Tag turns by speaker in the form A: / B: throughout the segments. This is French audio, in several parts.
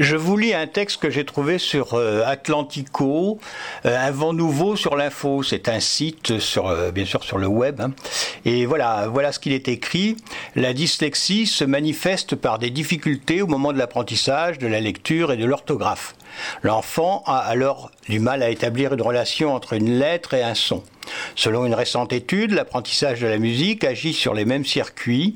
A: Je vous lis un texte que j'ai trouvé sur euh, Atlantico, euh, un vent nouveau sur l'info. C'est un site sur, euh, bien sûr, sur le web. hein. Et voilà, voilà ce qu'il est écrit. La dyslexie se manifeste par des difficultés au moment de l'apprentissage, de la lecture et de l'orthographe. L'enfant a alors du mal à établir une relation entre une lettre et un son. Selon une récente étude, l'apprentissage de la musique agit sur les mêmes circuits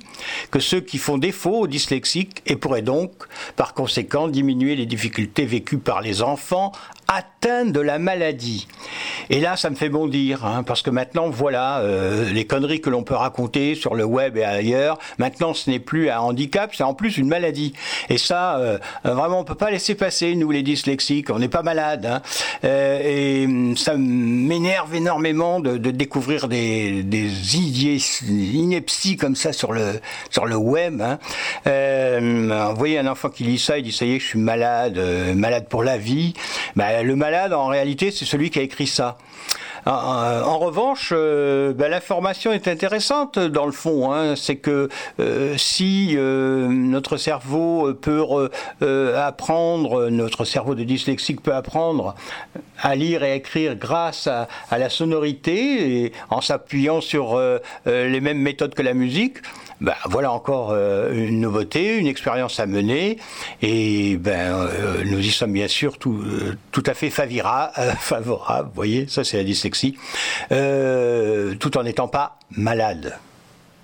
A: que ceux qui font défaut aux dyslexiques et pourrait donc, par conséquent, diminuer les difficultés vécues par les enfants atteints de la maladie. Et là, ça me fait bondir, hein, parce que maintenant, voilà, euh, les conneries que l'on peut raconter sur le web et ailleurs, maintenant, ce n'est plus un handicap, c'est en plus une maladie. Et ça, euh, vraiment, on peut pas laisser passer, nous, les dyslexiques, on n'est pas malades. Hein. Euh, et hum, ça m'énerve énormément de, de découvrir des, des idées, inepties comme ça sur le, sur le web. Hein. Euh, vous voyez un enfant qui lit ça, il dit, ça y est, je suis malade, euh, malade pour la vie. Ben, le malade, en réalité, c'est celui qui a écrit ça. En, en revanche, euh, ben, l'information est intéressante dans le fond. Hein. C'est que euh, si euh, notre cerveau peut euh, apprendre, notre cerveau de dyslexique peut apprendre à lire et à écrire grâce à, la sonorité et en s'appuyant sur les mêmes méthodes que la musique, ben, voilà encore une nouveauté, une expérience à mener, et ben nous y sommes bien sûr tout, à fait favira- favorables. Vous voyez, ça c'est la dyslexie, euh, tout en n'étant pas malade.